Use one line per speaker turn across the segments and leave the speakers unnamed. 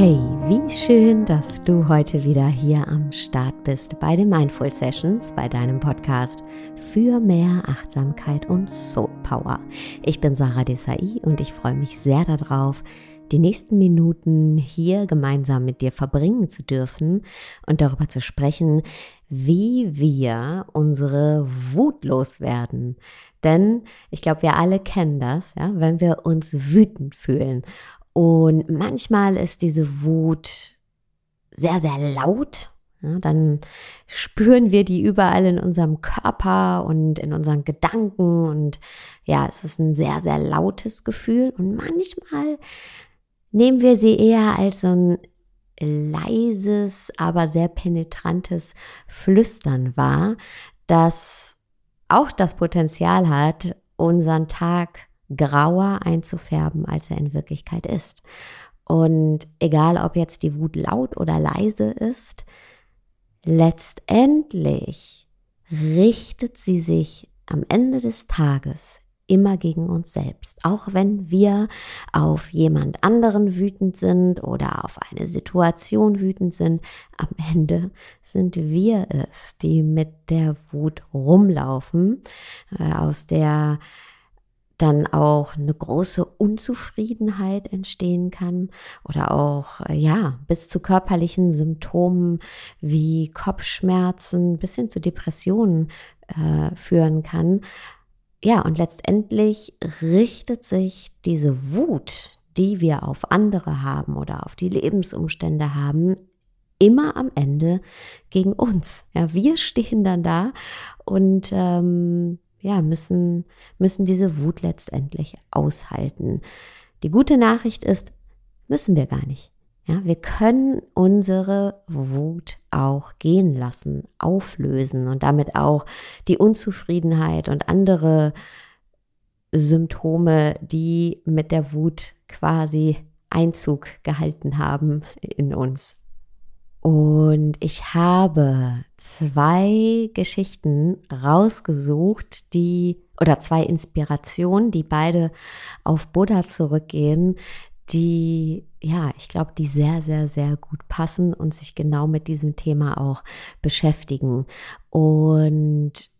Wie schön, dass du heute wieder hier am Start bist bei den Mindful Sessions, bei deinem Podcast für mehr Achtsamkeit und Soul Power. Ich bin Sarah Desai und ich freue mich sehr darauf, die nächsten Minuten hier gemeinsam mit dir verbringen zu dürfen und darüber zu sprechen, wie wir unsere Wut loswerden. Denn ich glaube, wir alle kennen das, ja, wenn wir uns wütend fühlen. Und manchmal ist diese Wut sehr, sehr laut. Ja, dann spüren wir die überall in unserem Körper und in unseren Gedanken. Und ja, es ist ein sehr, sehr lautes Gefühl. Und manchmal nehmen wir sie eher als so ein leises, aber sehr penetrantes Flüstern wahr, das auch das Potenzial hat, unseren Tag grauer einzufärben, als er in Wirklichkeit ist. Und egal, ob jetzt die Wut laut oder leise ist, letztendlich richtet sie sich am Ende des Tages immer gegen uns selbst. Auch wenn wir auf jemand anderen wütend sind oder auf eine Situation wütend sind, am Ende sind wir es, die mit der Wut rumlaufen, äh, aus der dann auch eine große Unzufriedenheit entstehen kann oder auch, äh, ja, bis zu körperlichen Symptomen wie Kopfschmerzen bis hin zu Depressionen äh, führen kann, ja, und letztendlich richtet sich diese Wut, die wir auf andere haben oder auf die Lebensumstände haben, immer am Ende gegen uns. Ja, wir stehen dann da und ähm, ja, müssen, müssen diese Wut letztendlich aushalten. Die gute Nachricht ist, müssen wir gar nicht. Ja, wir können unsere Wut auch gehen lassen, auflösen und damit auch die Unzufriedenheit und andere Symptome, die mit der Wut quasi Einzug gehalten haben in uns. Und ich habe zwei Geschichten rausgesucht, die oder zwei Inspirationen, die beide auf Buddha zurückgehen, die, ja, ich glaube, die sehr, sehr, sehr gut passen und sich genau mit diesem Thema auch beschäftigen. Und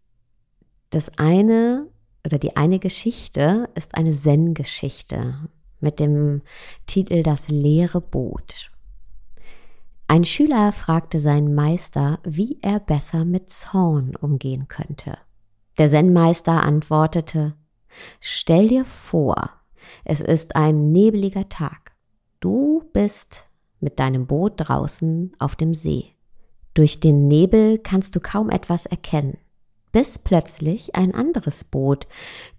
das eine oder die eine Geschichte ist eine Zen-Geschichte mit dem Titel Das leere Boot. Ein Schüler fragte seinen Meister, wie er besser mit Zorn umgehen könnte. Der Zen-Meister antwortete, Stell dir vor, es ist ein nebeliger Tag. Du bist mit deinem Boot draußen auf dem See. Durch den Nebel kannst du kaum etwas erkennen, bis plötzlich ein anderes Boot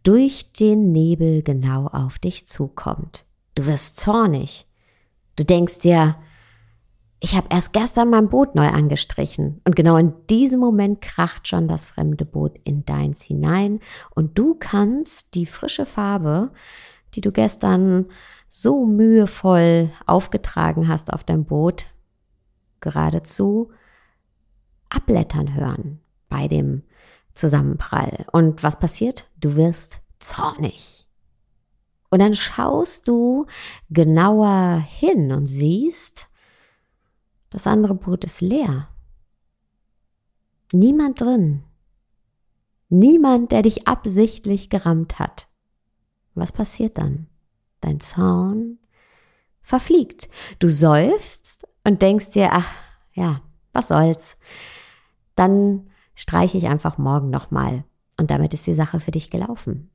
durch den Nebel genau auf dich zukommt. Du wirst zornig. Du denkst dir, ich habe erst gestern mein Boot neu angestrichen und genau in diesem Moment kracht schon das fremde Boot in deins hinein und du kannst die frische Farbe die du gestern so mühevoll aufgetragen hast auf dein Boot, geradezu abblättern hören bei dem Zusammenprall. Und was passiert? Du wirst zornig. Und dann schaust du genauer hin und siehst, das andere Boot ist leer. Niemand drin. Niemand, der dich absichtlich gerammt hat. Was passiert dann? Dein Zorn verfliegt. Du seufzt und denkst dir, ach ja, was soll's. Dann streiche ich einfach morgen nochmal und damit ist die Sache für dich gelaufen.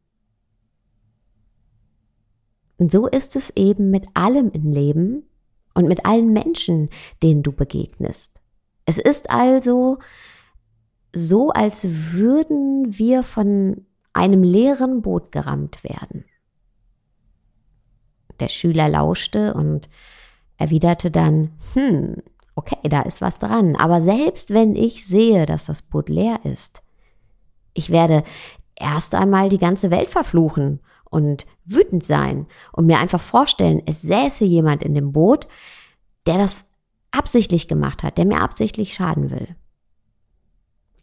Und so ist es eben mit allem im Leben und mit allen Menschen, denen du begegnest. Es ist also so, als würden wir von einem leeren Boot gerammt werden. Der Schüler lauschte und erwiderte dann, hm, okay, da ist was dran, aber selbst wenn ich sehe, dass das Boot leer ist, ich werde erst einmal die ganze Welt verfluchen und wütend sein und mir einfach vorstellen, es säße jemand in dem Boot, der das absichtlich gemacht hat, der mir absichtlich schaden will.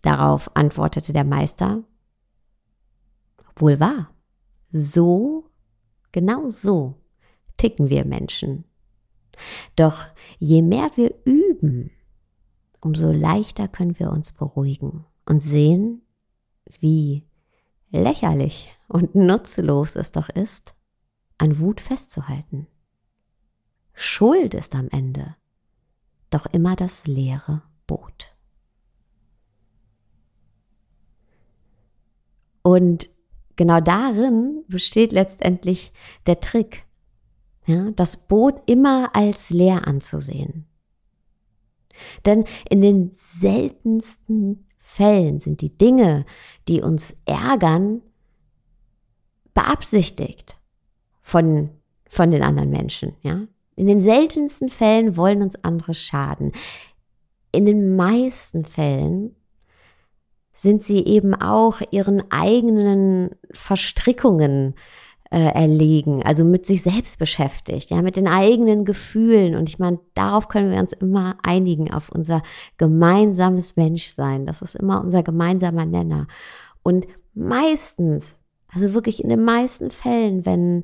Darauf antwortete der Meister, wohl wahr. So, genau so ticken wir Menschen. Doch je mehr wir üben, umso leichter können wir uns beruhigen und sehen, wie lächerlich und nutzlos es doch ist, an Wut festzuhalten. Schuld ist am Ende doch immer das leere Boot. Und genau darin besteht letztendlich der Trick, ja, das Boot immer als leer anzusehen. Denn in den seltensten Fällen sind die Dinge, die uns ärgern, beabsichtigt von, von den anderen Menschen. Ja? In den seltensten Fällen wollen uns andere schaden. In den meisten Fällen sind sie eben auch ihren eigenen Verstrickungen äh, erlegen, also mit sich selbst beschäftigt, ja, mit den eigenen Gefühlen. Und ich meine, darauf können wir uns immer einigen, auf unser gemeinsames Menschsein. Das ist immer unser gemeinsamer Nenner. Und meistens, also wirklich in den meisten Fällen, wenn,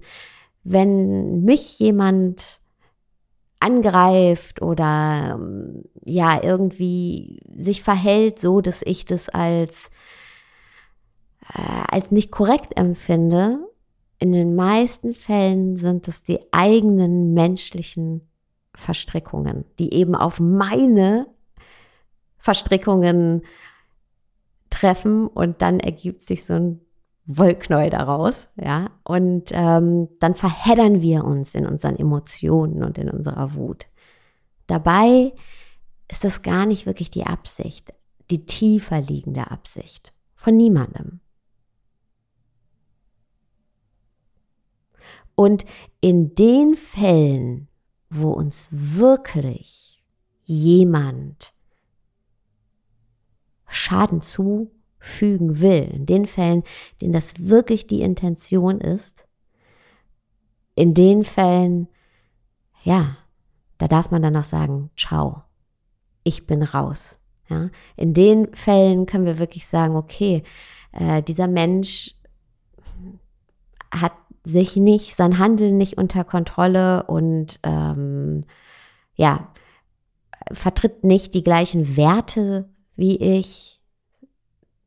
wenn mich jemand angreift oder ähm, ja irgendwie sich verhält so, dass ich das als äh, als nicht korrekt empfinde. In den meisten Fällen sind es die eigenen menschlichen Verstrickungen, die eben auf meine Verstrickungen treffen und dann ergibt sich so ein Wollknäuel daraus, ja. Und ähm, dann verheddern wir uns in unseren Emotionen und in unserer Wut. Dabei ist das gar nicht wirklich die Absicht, die tiefer liegende Absicht von niemandem. Und in den Fällen, wo uns wirklich jemand Schaden zu fügen will, in den Fällen, denen das wirklich die Intention ist, in den Fällen, ja, da darf man dann noch sagen, ciao, ich bin raus. Ja, in den Fällen können wir wirklich sagen, okay, äh, dieser Mensch hat sich nicht, sein Handeln nicht unter Kontrolle und ähm, ja, vertritt nicht die gleichen Werte wie ich,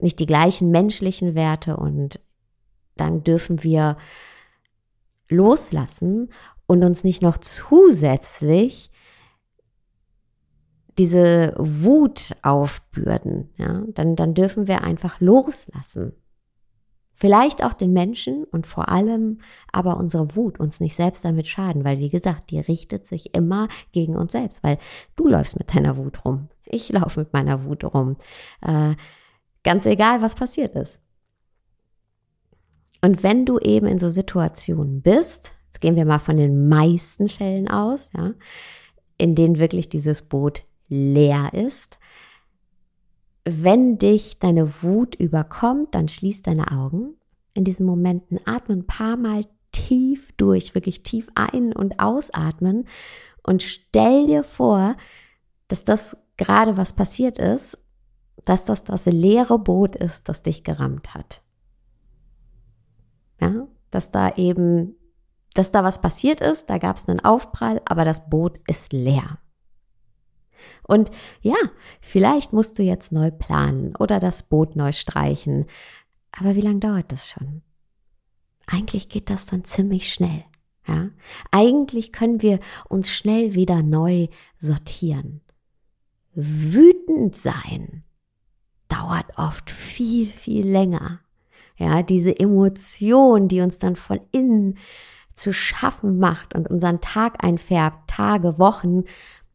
nicht die gleichen menschlichen Werte und dann dürfen wir loslassen und uns nicht noch zusätzlich diese Wut aufbürden, ja, dann, dann dürfen wir einfach loslassen. Vielleicht auch den Menschen und vor allem aber unsere Wut uns nicht selbst damit schaden, weil wie gesagt, die richtet sich immer gegen uns selbst, weil du läufst mit deiner Wut rum, ich laufe mit meiner Wut rum. Äh, Ganz egal, was passiert ist. Und wenn du eben in so Situationen bist, jetzt gehen wir mal von den meisten Fällen aus, ja, in denen wirklich dieses Boot leer ist, wenn dich deine Wut überkommt, dann schließ deine Augen. In diesen Momenten atme ein paar Mal tief durch, wirklich tief ein- und ausatmen und stell dir vor, dass das gerade was passiert ist dass das das leere Boot ist, das dich gerammt hat. Ja, dass da eben, dass da was passiert ist, da gab es einen Aufprall, aber das Boot ist leer. Und ja, vielleicht musst du jetzt neu planen oder das Boot neu streichen. Aber wie lange dauert das schon? Eigentlich geht das dann ziemlich schnell. Ja? Eigentlich können wir uns schnell wieder neu sortieren. Wütend sein dauert oft viel, viel länger. Ja, diese Emotion, die uns dann von innen zu schaffen macht und unseren Tag einfärbt, Tage, Wochen,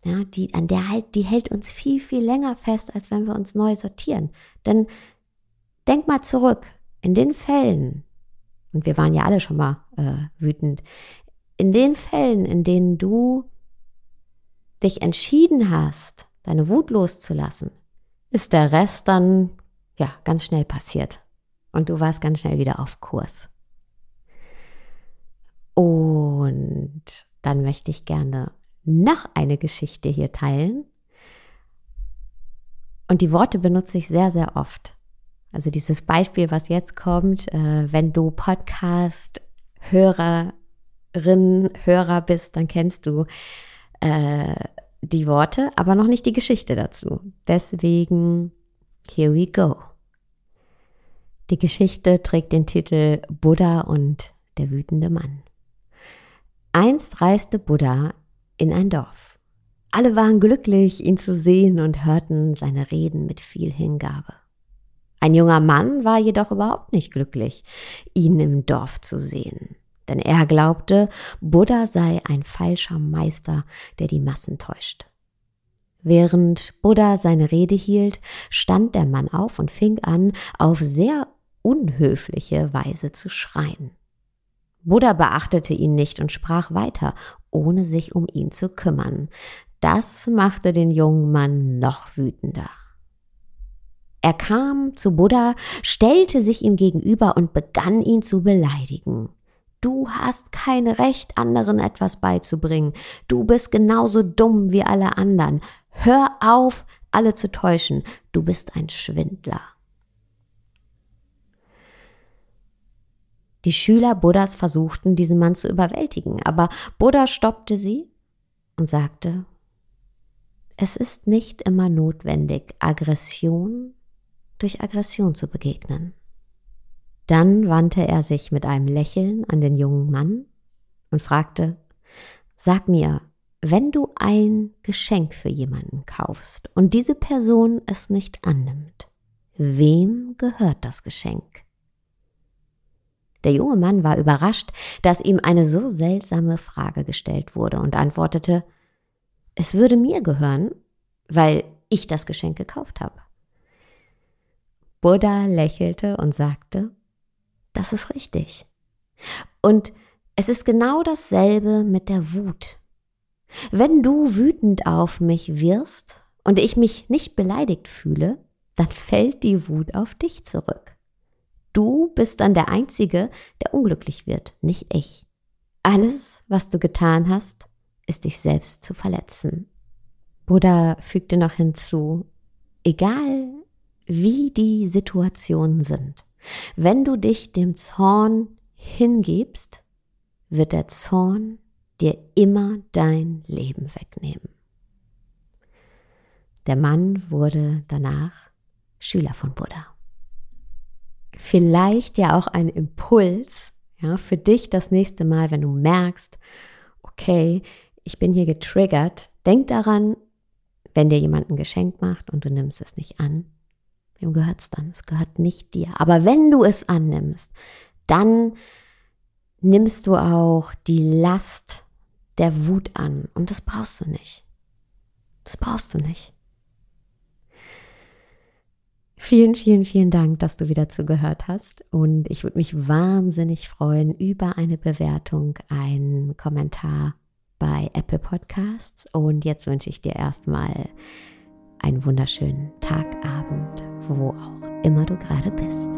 ja, die, an der halt, die hält uns viel, viel länger fest, als wenn wir uns neu sortieren. Denn denk mal zurück, in den Fällen, und wir waren ja alle schon mal äh, wütend, in den Fällen, in denen du dich entschieden hast, deine Wut loszulassen, ist der Rest dann ja ganz schnell passiert. Und du warst ganz schnell wieder auf Kurs. Und dann möchte ich gerne noch eine Geschichte hier teilen. Und die Worte benutze ich sehr, sehr oft. Also dieses Beispiel, was jetzt kommt, äh, wenn du Podcast-Hörerin, Hörer bist, dann kennst du äh, die Worte, aber noch nicht die Geschichte dazu. Deswegen, here we go. Die Geschichte trägt den Titel Buddha und der wütende Mann. Einst reiste Buddha in ein Dorf. Alle waren glücklich, ihn zu sehen und hörten seine Reden mit viel Hingabe. Ein junger Mann war jedoch überhaupt nicht glücklich, ihn im Dorf zu sehen, denn er glaubte, Buddha sei ein falscher Meister, der die Massen täuscht. Während Buddha seine Rede hielt, stand der Mann auf und fing an, auf sehr unhöfliche Weise zu schreien. Buddha beachtete ihn nicht und sprach weiter, ohne sich um ihn zu kümmern. Das machte den jungen Mann noch wütender. Er kam zu Buddha, stellte sich ihm gegenüber und begann ihn zu beleidigen. Du hast kein Recht, anderen etwas beizubringen. Du bist genauso dumm wie alle anderen. Hör auf, alle zu täuschen. Du bist ein Schwindler. Die Schüler Buddhas versuchten, diesen Mann zu überwältigen, aber Buddha stoppte sie und sagte, es ist nicht immer notwendig, Aggression durch Aggression zu begegnen. Dann wandte er sich mit einem Lächeln an den jungen Mann und fragte, Sag mir, wenn du ein Geschenk für jemanden kaufst und diese Person es nicht annimmt, wem gehört das Geschenk? Der junge Mann war überrascht, dass ihm eine so seltsame Frage gestellt wurde und antwortete, es würde mir gehören, weil ich das Geschenk gekauft habe. Buddha lächelte und sagte, das ist richtig. Und es ist genau dasselbe mit der Wut. Wenn du wütend auf mich wirst und ich mich nicht beleidigt fühle, dann fällt die Wut auf dich zurück. Du bist dann der Einzige, der unglücklich wird, nicht ich. Alles, was du getan hast, ist dich selbst zu verletzen. Buddha fügte noch hinzu, egal wie die Situationen sind, wenn du dich dem Zorn hingibst, wird der Zorn dir immer dein Leben wegnehmen. Der Mann wurde danach Schüler von Buddha vielleicht ja auch ein Impuls, ja, für dich das nächste Mal, wenn du merkst, okay, ich bin hier getriggert, denk daran, wenn dir jemand ein Geschenk macht und du nimmst es nicht an, wem gehört es dann? Es gehört nicht dir. Aber wenn du es annimmst, dann nimmst du auch die Last der Wut an. Und das brauchst du nicht. Das brauchst du nicht. Vielen, vielen, vielen Dank, dass du wieder zugehört hast. Und ich würde mich wahnsinnig freuen über eine Bewertung, einen Kommentar bei Apple Podcasts. Und jetzt wünsche ich dir erstmal einen wunderschönen Tag, Abend, wo auch immer du gerade bist.